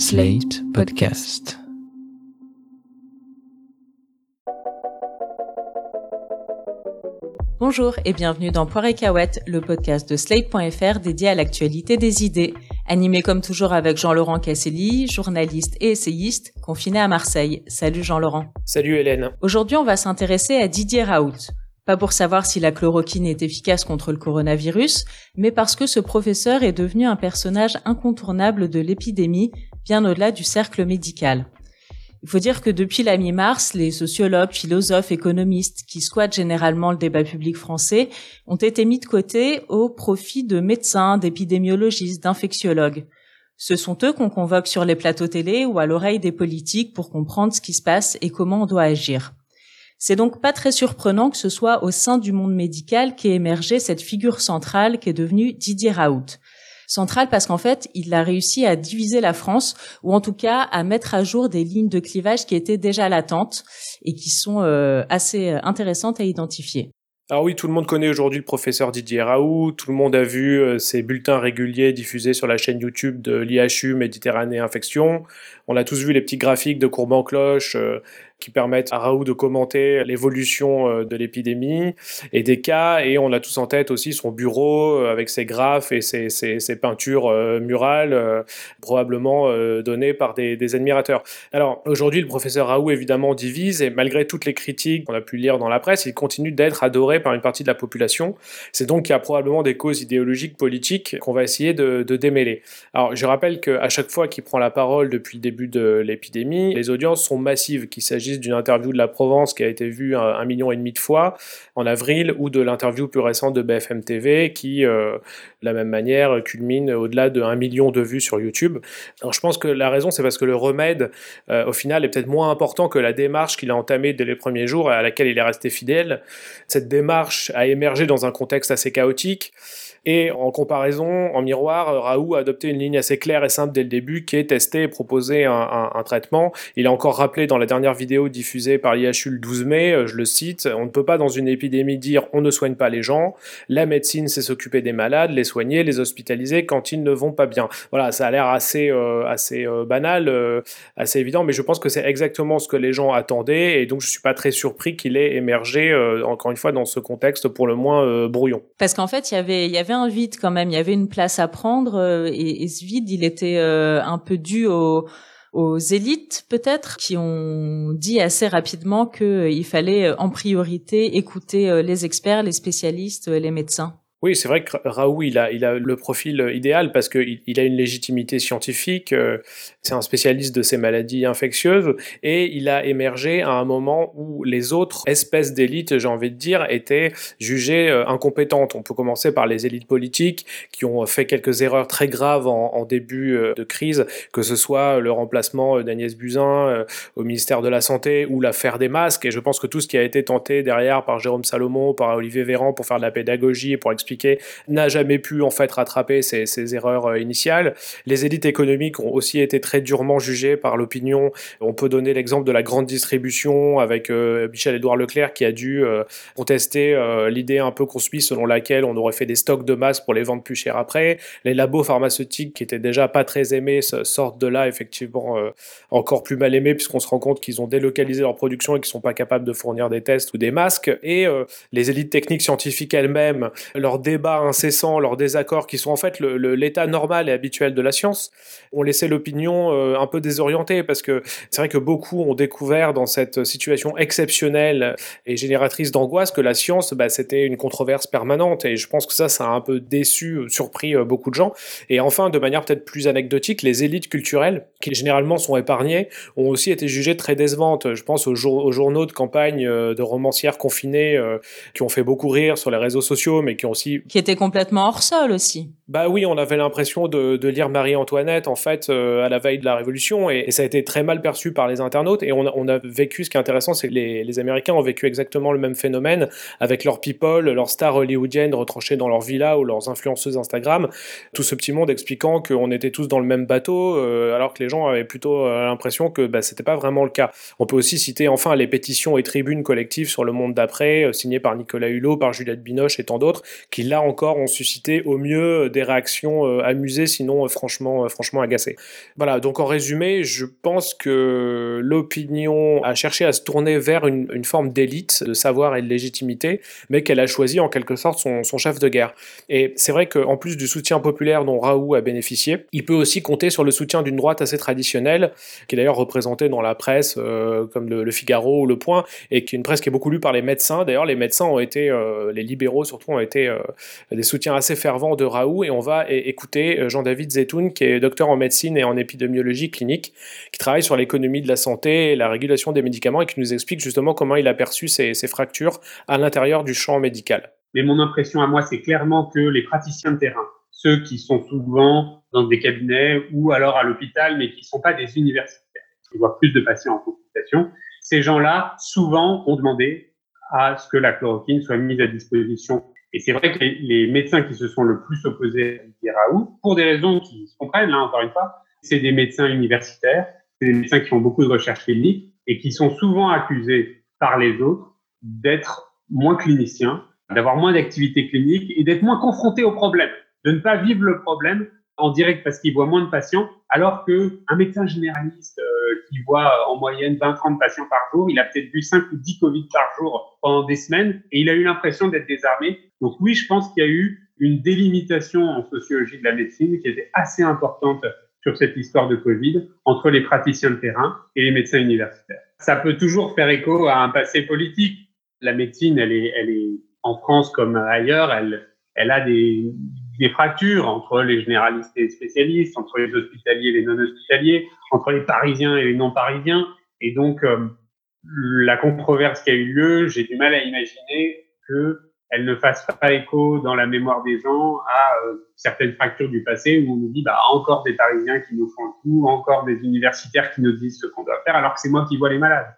Slate Podcast. Bonjour et bienvenue dans Poire et Cahouette, le podcast de Slate.fr dédié à l'actualité des idées. Animé comme toujours avec Jean-Laurent Casselli, journaliste et essayiste, confiné à Marseille. Salut Jean-Laurent. Salut Hélène. Aujourd'hui, on va s'intéresser à Didier Raoult. Pas pour savoir si la chloroquine est efficace contre le coronavirus, mais parce que ce professeur est devenu un personnage incontournable de l'épidémie, bien au-delà du cercle médical. Il faut dire que depuis la mi-mars, les sociologues, philosophes, économistes qui squattent généralement le débat public français ont été mis de côté au profit de médecins, d'épidémiologistes, d'infectiologues. Ce sont eux qu'on convoque sur les plateaux télé ou à l'oreille des politiques pour comprendre ce qui se passe et comment on doit agir. C'est donc pas très surprenant que ce soit au sein du monde médical qu'est émergé cette figure centrale qui est devenue Didier Raoult. Centrale parce qu'en fait, il a réussi à diviser la France, ou en tout cas à mettre à jour des lignes de clivage qui étaient déjà latentes et qui sont euh, assez intéressantes à identifier. Alors oui, tout le monde connaît aujourd'hui le professeur Didier Raoult, tout le monde a vu euh, ses bulletins réguliers diffusés sur la chaîne YouTube de l'IHU Méditerranée Infection. On a tous vu les petits graphiques de courbes en cloche euh, qui permettent à Raoult de commenter l'évolution euh, de l'épidémie et des cas, et on a tous en tête aussi son bureau avec ses graphes et ses, ses, peintures murales, probablement données par des, des admirateurs. Alors aujourd'hui, le professeur Raoult évidemment divise, et malgré toutes les critiques qu'on a pu lire dans la presse, il continue d'être adoré par une partie de la population. C'est donc qu'il y a probablement des causes idéologiques, politiques qu'on va essayer de, de, démêler. Alors je rappelle qu'à chaque fois qu'il prend la parole depuis le début de l'épidémie, les audiences sont massives, qu'il s'agisse d'une interview de la Provence qui a été vue un, un, million et demi de fois en avril ou de l'interview plus récente de BFM TV qui, euh, de la même manière, culmine au-delà de 1 million de vues sur YouTube. Je pense que la raison c'est parce que le remède euh, au final est peut-être moins important que la démarche qu'il a entamée dès les premiers jours et à laquelle il est resté fidèle. Cette démarche a émergé dans un contexte assez chaotique. Et en comparaison, en miroir, Raoult a adopté une ligne assez claire et simple dès le début, qui est tester et proposer un, un, un traitement. Il a encore rappelé dans la dernière vidéo diffusée par l'IHU le 12 mai, je le cite, on ne peut pas dans une épidémie dire on ne soigne pas les gens, la médecine c'est s'occuper des malades, les soigner, les hospitaliser quand ils ne vont pas bien. Voilà, ça a l'air assez, euh, assez euh, banal, euh, assez évident, mais je pense que c'est exactement ce que les gens attendaient, et donc je suis pas très surpris qu'il ait émergé, euh, encore une fois, dans ce contexte pour le moins euh, brouillon. Parce qu'en fait, il y avait, il y avait un vide quand même, il y avait une place à prendre, euh, et, ce vide, il était euh, un peu dû au aux élites peut-être qui ont dit assez rapidement qu'il fallait en priorité écouter les experts, les spécialistes, les médecins. Oui, c'est vrai que Raoult, il a, il a le profil idéal parce qu'il il a une légitimité scientifique, euh, c'est un spécialiste de ces maladies infectieuses, et il a émergé à un moment où les autres espèces d'élites, j'ai envie de dire, étaient jugées euh, incompétentes. On peut commencer par les élites politiques qui ont fait quelques erreurs très graves en, en début euh, de crise, que ce soit le remplacement d'Agnès Buzyn au ministère de la Santé ou l'affaire des masques, et je pense que tout ce qui a été tenté derrière par Jérôme Salomon, par Olivier Véran pour faire de la pédagogie et pour expliquer n'a jamais pu en fait rattraper ses, erreurs euh, initiales. Les élites économiques ont aussi été très durement jugées par l'opinion. On peut donner l'exemple de la grande distribution avec euh, Michel-Édouard Leclerc qui a dû euh, contester euh, l'idée un peu construite selon laquelle on aurait fait des stocks de masse pour les vendre plus cher après. Les labos pharmaceutiques qui étaient déjà pas très aimés sortent de là effectivement encore plus mal aimés puisqu'on se rend compte qu'ils ont délocalisé leur production et qu'ils sont pas capables de fournir des tests ou des masques. Et les élites techniques scientifiques elles-mêmes, leur débats incessants, leurs désaccords, qui sont en fait l'état normal et habituel de la science, ont laissé l'opinion euh, un peu désorientée, parce que c'est vrai que beaucoup ont découvert dans cette situation exceptionnelle et génératrice d'angoisse que la science, bah, c'était une controverse permanente, et je pense que ça, ça a un peu déçu, surpris euh, beaucoup de gens. Et enfin, de manière peut-être plus anecdotique, les élites culturelles, qui généralement sont épargnées, ont aussi été jugées très décevantes. Je pense aux, jour aux journaux de campagne euh, de romancières confinées qui ont fait beaucoup rire sur les réseaux sociaux, mais qui ont aussi qui était complètement hors sol aussi. Bah oui, on avait l'impression de, de, lire Marie-Antoinette en fait euh, à la veille de la Révolution et, et, ça a été très mal perçu par les internautes et on a, on a vécu, ce qui est intéressant, c'est que les, les, Américains ont vécu exactement le même phénomène avec leurs people, leurs stars hollywoodiennes retranchées dans leur villa ou leurs influenceuses Instagram, tout ce petit monde expliquant qu'on était tous dans le même bateau euh, alors que les gens avaient plutôt euh, l'impression que bah, c'était pas vraiment le cas. On peut aussi citer enfin les pétitions et tribunes collectives sur le monde d'après, signées par Nicolas Hulot, par Juliette Binoche et tant d'autres, qui qui là encore ont suscité au mieux des réactions amusées, sinon franchement, franchement agacées. Voilà, donc en résumé, je pense que l'opinion a cherché à se tourner vers une, forme d'élite, de savoir et de légitimité, mais qu'elle a choisi en quelque sorte son, chef de guerre. Et c'est vrai qu'en plus du soutien populaire dont Raoult a bénéficié, il peut aussi compter sur le soutien d'une droite assez traditionnelle, qui est d'ailleurs représentée dans la presse euh, comme le, Figaro ou le Point, et qui est une presse qui est beaucoup lue par les médecins. D'ailleurs, les médecins ont été, euh, les libéraux surtout, ont été euh, des soutiens assez fervents de Raoult, et on va écouter Jean-David Zetoun, qui est docteur en médecine et en épidémiologie clinique, qui travaille sur l'économie de la santé et la régulation des médicaments, et qui nous explique justement comment il a perçu ces, ces fractures à l'intérieur du champ médical. Mais mon impression à moi, c'est clairement que les praticiens de terrain, ceux qui sont souvent dans des cabinets ou alors à l'hôpital, mais qui ne sont pas des universitaires, qui voient plus de patients en consultation, ces gens-là, souvent, ont demandé à ce que la chloroquine soit mise à disposition. Et c'est vrai que les, médecins qui se sont le plus opposés à Raoult, pour des raisons qui se comprennent, là, encore une fois, c'est des médecins universitaires, c'est des médecins qui font beaucoup de recherches cliniques et qui sont souvent accusés par les autres d'être moins cliniciens d'avoir moins d'activité clinique et d'être moins confronté au problème, de ne pas vivre le problème en direct parce qu'il voit moins de patients, alors que un médecin généraliste euh, qui voit en moyenne 20-30 patients par jour, il a peut-être vu 5 ou 10 Covid par jour pendant des semaines et il a eu l'impression d'être désarmé. Donc oui, je pense qu'il y a eu une délimitation en sociologie de la médecine qui était assez importante sur cette histoire de Covid entre les praticiens de terrain et les médecins universitaires. Ça peut toujours faire écho à un passé politique. La médecine, elle est, elle est en France comme ailleurs, elle, elle a des, des fractures entre les généralistes et les spécialistes, entre les hospitaliers et les non-hospitaliers, entre les Parisiens et les non-Parisiens. Et donc, euh, la controverse qui a eu lieu, j'ai du mal à imaginer que elle ne fasse pas écho dans la mémoire des gens à euh, certaines fractures du passé où on nous dit bah encore des Parisiens qui nous font tout, encore des universitaires qui nous disent ce qu'on doit faire, alors que c'est moi qui vois les malades.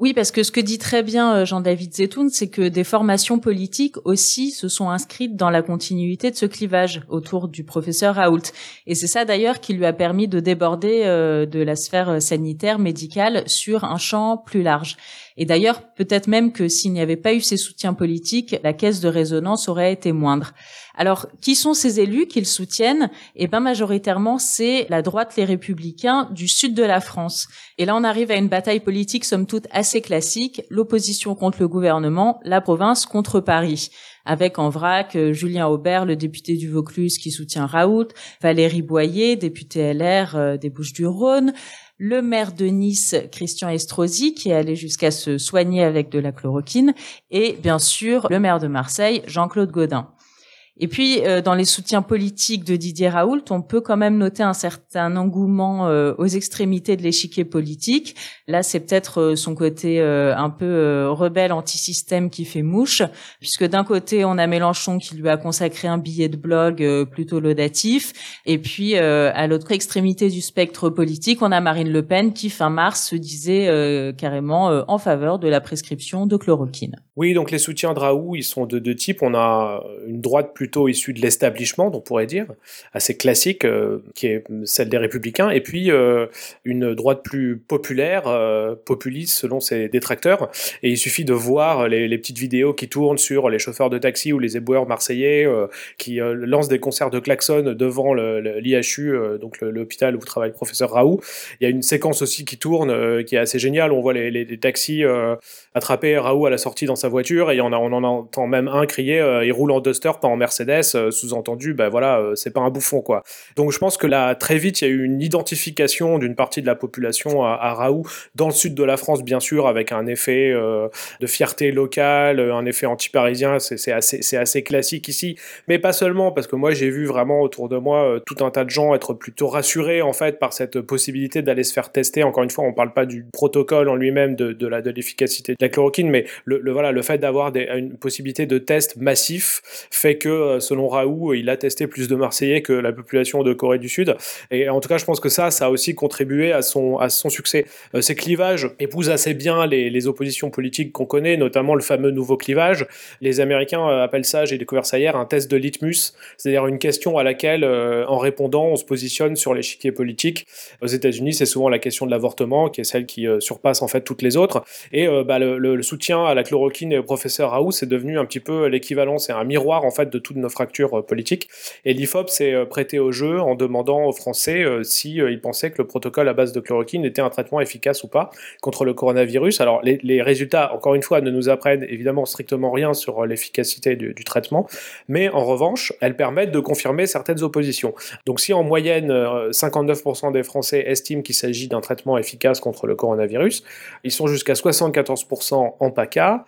Oui, parce que ce que dit très bien euh, Jean-David Zetoun, c'est que des formations politiques aussi se sont inscrites dans la continuité de ce clivage autour du professeur Raoult. Et c'est ça d'ailleurs qui lui a permis de déborder euh, de la sphère sanitaire, médicale, sur un champ plus large. Et d'ailleurs, peut-être même que s'il n'y avait pas eu ces soutiens politiques, la caisse de résonance aurait été moindre. Alors, qui sont ces élus qu'ils soutiennent? Eh bien, majoritairement, c'est la droite, les républicains du sud de la France. Et là, on arrive à une bataille politique, somme toute, assez classique. L'opposition contre le gouvernement, la province contre Paris avec en vrac euh, Julien Aubert, le député du Vaucluse qui soutient Raoult, Valérie Boyer, député LR euh, des Bouches-du-Rhône, le maire de Nice, Christian Estrosi, qui est allé jusqu'à se soigner avec de la chloroquine, et bien sûr le maire de Marseille, Jean-Claude Godin. Et puis, euh, dans les soutiens politiques de Didier Raoult, on peut quand même noter un certain engouement euh, aux extrémités de l'échiquier politique. Là, c'est peut-être euh, son côté un peu rebelle anti-système qui fait mouche, puisque d'un côté, on a Mélenchon qui lui a consacré un billet de blog plutôt laudatif, et puis à l'autre extrémité du spectre politique, on a Marine Le Pen qui, fin mars, se disait carrément en faveur de la prescription de chloroquine. Oui, donc les soutiens de Raoult, ils sont de deux types. On a une droite plus plutôt issue de l'establishment, on pourrait dire, assez classique, euh, qui est celle des républicains, et puis euh, une droite plus populaire, euh, populiste selon ses détracteurs. Et il suffit de voir les, petites vidéos qui tournent sur les chauffeurs de taxi ou les éboueurs marseillais qui lancent des concerts de klaxon devant l'IHU, donc l'hôpital où travaille le professeur Raoult. Il y a une séquence aussi qui tourne, qui est assez géniale. On voit les, taxis attraper Raoult à la sortie dans sa voiture, et on, on en entend même un crier il roule en Duster, pas en Mercedes euh, sous-entendu, ben voilà, euh, c'est pas un bouffon quoi. Donc je pense que là très vite il y a eu une identification d'une partie de la population à, Raoult dans le sud de la France bien sûr avec un effet euh, de fierté locale, un effet anti-parisien, c'est assez assez classique ici, mais pas seulement parce que moi j'ai vu vraiment autour de moi tout un tas de gens être plutôt rassurés en fait par cette possibilité d'aller se faire tester. Encore une fois, on parle pas du protocole en lui-même de, de l'efficacité de la chloroquine, mais le voilà le fait d'avoir une possibilité de test massif fait que euh, selon Raoult, il a testé plus de Marseillais que la population de Corée du Sud. Et en tout cas, je pense que ça, ça a aussi contribué à son, à son succès. Euh, ces clivages épousent assez bien les, oppositions politiques qu'on connaît, notamment le fameux nouveau clivage. Les Américains euh, appellent ça, j'ai découvert ça hier, un test de litmus, c'est-à-dire une question à laquelle, en répondant, on se positionne sur l'échiquier politique. Aux États-Unis, c'est souvent la question de l'avortement, qui est celle qui surpasse en fait toutes les autres. Et bah, le, le, soutien à la chloroquine et au professeur Raoult, c'est devenu un petit peu l'équivalent, c'est un miroir en fait de toutes nos fractures politiques. Et l'IFOP s'est prêté au jeu en demandant aux Français si ils pensaient que le protocole à base de chloroquine était un traitement efficace ou pas contre le coronavirus. Alors les, résultats, encore une fois, ne nous apprennent évidemment strictement rien sur l'efficacité du, traitement, mais en revanche, elles permettent de confirmer certaines oppositions. Donc si en moyenne 59% des Français estiment qu'il s'agit d'un traitement efficace contre le coronavirus, ils sont jusqu'à 74% en PACA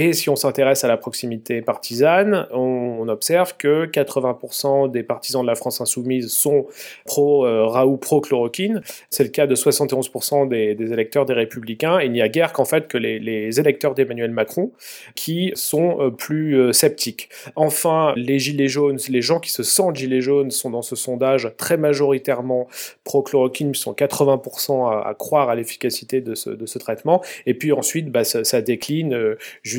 et si on s'intéresse à la proximité partisane, on, observe que 80% des partisans de la France insoumise sont pro-Raoult, pro-chloroquine. C'est le cas de 71% des, électeurs des Républicains. il n'y a guère qu'en fait que les, électeurs d'Emmanuel Macron qui sont euh, plus euh, sceptiques. Enfin, les gilets jaunes, les gens qui se sentent gilets jaunes sont dans ce sondage très majoritairement pro-chloroquine, sont 80% à, croire à l'efficacité de ce, traitement. Et puis ensuite, bah, ça, décline euh,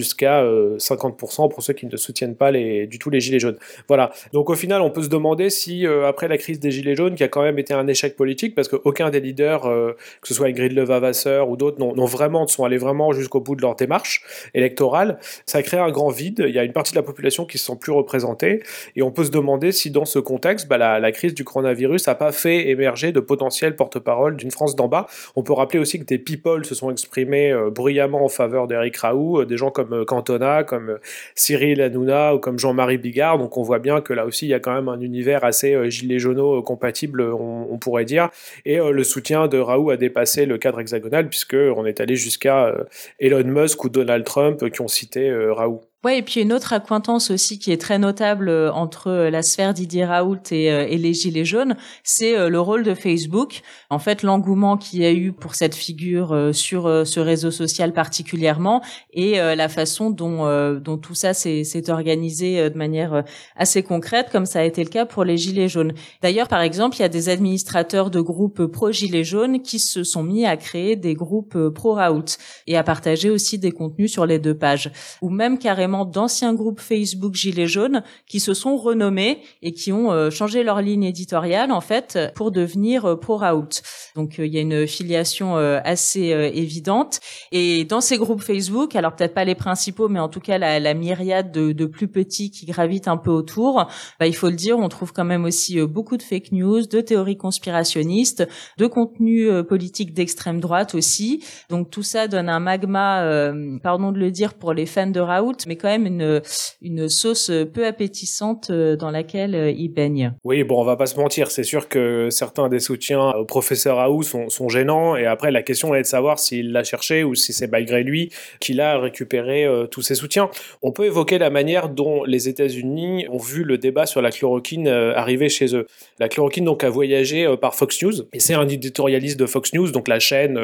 jusqu'à jusqu'à 50% euh, pour ceux qui ne soutiennent pas du tout les Gilets jaunes. Voilà. Donc au final, on peut se demander si, euh, après la crise des Gilets jaunes, qui a quand même été un échec politique, parce qu'aucun des leaders, euh, que ce soit Ingrid Levavasseur ou d'autres, n'ont vraiment, sont allés vraiment jusqu'au bout de leur démarche électorale, ça a créé un grand vide. Il y a une partie de la population qui ne se sent plus représentée. Et on peut se demander si dans ce contexte, bah, la, crise du coronavirus n'a pas fait émerger de potentiels porte-parole d'une France d'en bas. On peut rappeler aussi que des people se sont exprimés bruyamment en faveur d'Eric Raoult, des gens comme Cantona, comme euh, Cyril Hanouna ou comme Jean-Marie Bigard. Donc on voit bien que là aussi il y a quand même un univers assez euh, gilet jauneau euh, compatible, on, pourrait dire. Et le soutien de Raoult a dépassé le cadre hexagonal puisque on est allé jusqu'à Elon Musk ou Donald Trump qui ont cité Raoult. Ouais, et puis une autre acquaintance aussi qui est très notable euh, entre euh, la sphère Didier Raoult et, euh, les Gilets jaunes, c'est le rôle de Facebook. En fait, l'engouement qu'il y a eu pour cette figure sur ce réseau social particulièrement et la façon dont, dont tout ça s'est organisé de manière assez concrète, comme ça a été le cas pour les Gilets jaunes. D'ailleurs, par exemple, il y a des administrateurs de groupes pro-Gilets jaunes qui se sont mis à créer des groupes pro-Raoult et à partager aussi des contenus sur les deux pages. Ou même carrément d'anciens groupes Facebook Gilets jaunes qui se sont renommés et qui ont euh, changé leur ligne éditoriale en fait pour devenir euh, pro Raoult. Donc euh, il y a une filiation assez évidente et dans ces groupes Facebook, alors peut-être pas les principaux, mais en tout cas la, myriade de, plus petits qui gravitent un peu autour, bah, il faut le dire, on trouve quand même aussi beaucoup de fake news, de théories conspirationnistes, de contenus politiques d'extrême droite aussi. Donc tout ça donne un magma, pardon de le dire pour les fans de Raoult, mais quand même une, sauce peu appétissante euh, dans laquelle euh, il baigne. Oui, bon, on va pas se mentir, c'est sûr que certains des soutiens au professeur sont, sont gênants, et après la question est de savoir s'il l'a cherché ou si c'est malgré lui qu'il a récupéré euh, tous ses soutiens. On peut évoquer la manière dont les États-Unis ont vu le débat sur la chloroquine arriver chez eux. La chloroquine donc a voyagé par Fox News, et c'est un éditorialiste de Fox News, donc la chaîne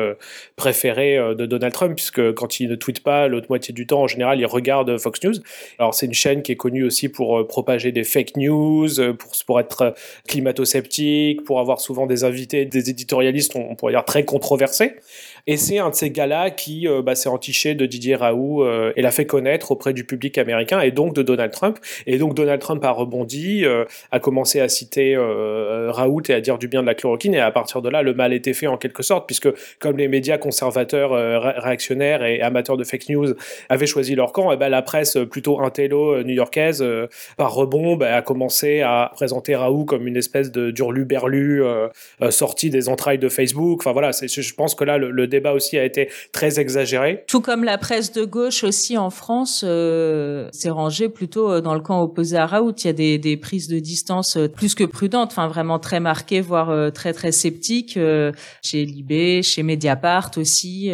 préférée de Donald Trump, puisque quand il ne tweet pas l'autre moitié du temps, en général, il regarde Fox News. Alors c'est une chaîne qui est connue aussi pour euh, propager des fake news, euh, pour, pour être euh, climato-sceptique, pour avoir souvent des invités, des éditorialistes, on, pourrait dire très controversés. Et c'est un de ces gars-là qui bah, s'est entiché de Didier Raoult et l'a fait connaître auprès du public américain et donc de Donald Trump. Et donc Donald Trump a rebondi, a commencé à citer Raoult et à dire du bien de la chloroquine. Et à partir de là, le mal était fait en quelque sorte, puisque comme les médias conservateurs, réactionnaires et amateurs de fake news avaient choisi leur camp, et ben la presse plutôt intello euh, new-yorkaise, euh, par rebond, bah, a commencé à présenter Raoult comme une espèce de d'urluberlu euh, sorti des entrailles de Facebook. Enfin voilà, je pense que là, le, débat aussi a été très exagéré. Tout comme la presse de gauche aussi en France s'est rangée plutôt dans le camp opposé à Raoult. Il y a des, des prises de distance plus que prudentes, enfin vraiment très marquées, voire très très sceptiques chez Libé, chez Mediapart aussi.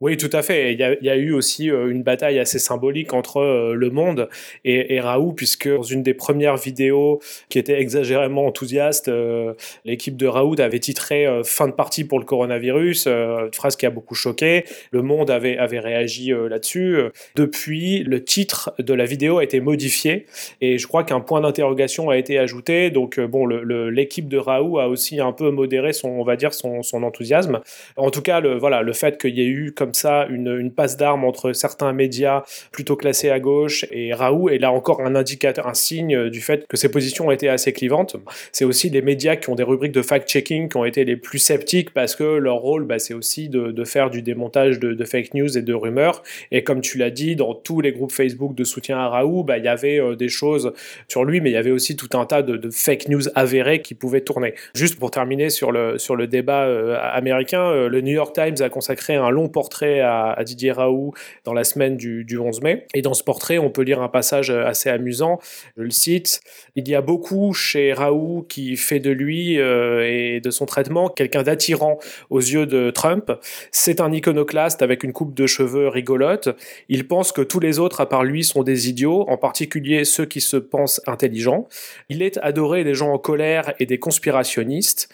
Oui, tout à fait. Il y a, il y a eu aussi une bataille assez symbolique entre euh, Le Monde et, Raoult, puisque dans une des premières vidéos qui était exagérément enthousiaste, euh, l'équipe de Raoult avait titré euh, Fin de partie pour le coronavirus, une phrase qui a beaucoup choqué. Le Monde avait, réagi là-dessus. Depuis, le titre de la vidéo a été modifié et je crois qu'un point d'interrogation a été ajouté. Donc, bon, l'équipe de Raoult a aussi un peu modéré son, on va dire, son, enthousiasme. En tout cas, le, voilà, le fait qu'il y ait eu comme ça une, passe d'armes entre certains médias plutôt classés à gauche et Raoult est là encore un indicateur, un signe du fait que ses positions ont été assez clivantes. C'est aussi les médias qui ont des rubriques de fact-checking qui ont été les plus sceptiques parce que leur rôle, bah, c'est aussi de, de, faire du démontage de, fake news et de rumeurs. Et comme tu l'as dit, dans tous les groupes Facebook de soutien à Raoult, bah, il y avait euh, des choses sur lui, mais il y avait aussi tout un tas de, fake news avérées qui pouvaient tourner. Juste pour terminer sur le, sur le débat euh, américain, euh, le New York Times a consacré un long portrait à, à, Didier Raoult dans la semaine du, du 11 mai. Et dans ce portrait, on peut lire un passage assez amusant. Je le cite. Il y a beaucoup chez Raoult qui fait de lui et de son traitement quelqu'un d'attirant aux yeux de Trump. C'est un iconoclaste avec une coupe de cheveux rigolote. Il pense que tous les autres à part lui sont des idiots, en particulier ceux qui se pensent intelligents. Il est adoré des gens en colère et des conspirationnistes.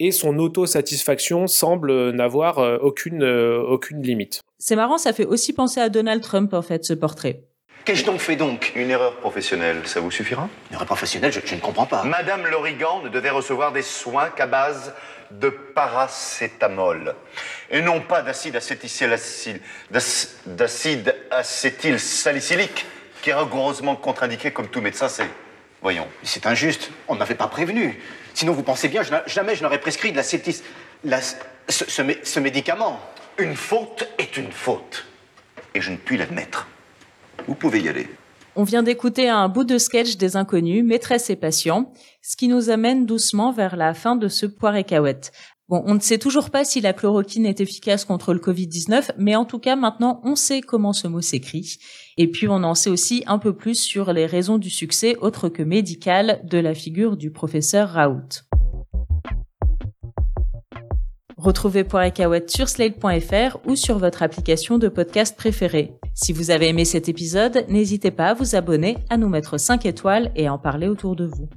Et son autosatisfaction semble n'avoir euh, aucune, euh, aucune limite. C'est marrant, ça fait aussi penser à Donald Trump, en fait, ce portrait. Qu'ai-je donc fait donc? Une erreur professionnelle, ça vous suffira? Une erreur professionnelle, je, je ne comprends pas. Madame Lorigan ne devait recevoir des soins qu'à base de paracétamol et non pas d'acide d'acide acétyl salicylique qui est rigoureusement contre-indiqué comme tout médecin sait. Voyons. C'est injuste. On ne m'avait pas prévenu. Sinon, vous pensez bien, jamais je n'aurais prescrit de l'acétis... La, ce, ce, ce médicament. Une faute est une faute. Et je ne puis l'admettre. Vous pouvez y aller. On vient d'écouter un bout de sketch des inconnus, maîtresse et patient, ce qui nous amène doucement vers la fin de ce poire et. Bon, on ne sait toujours pas si la chloroquine est efficace contre le Covid-19, mais en tout cas, maintenant, on sait comment ce mot s'écrit. Et puis, on en sait aussi un peu plus sur les raisons du succès, autre que médical, de la figure du professeur Raoult. Retrouvez Poire et Cahouette sur slate.fr ou sur votre application de podcast préférée. Si vous avez aimé cet épisode, n'hésitez pas à vous abonner, à nous mettre 5 étoiles et à en parler autour de vous.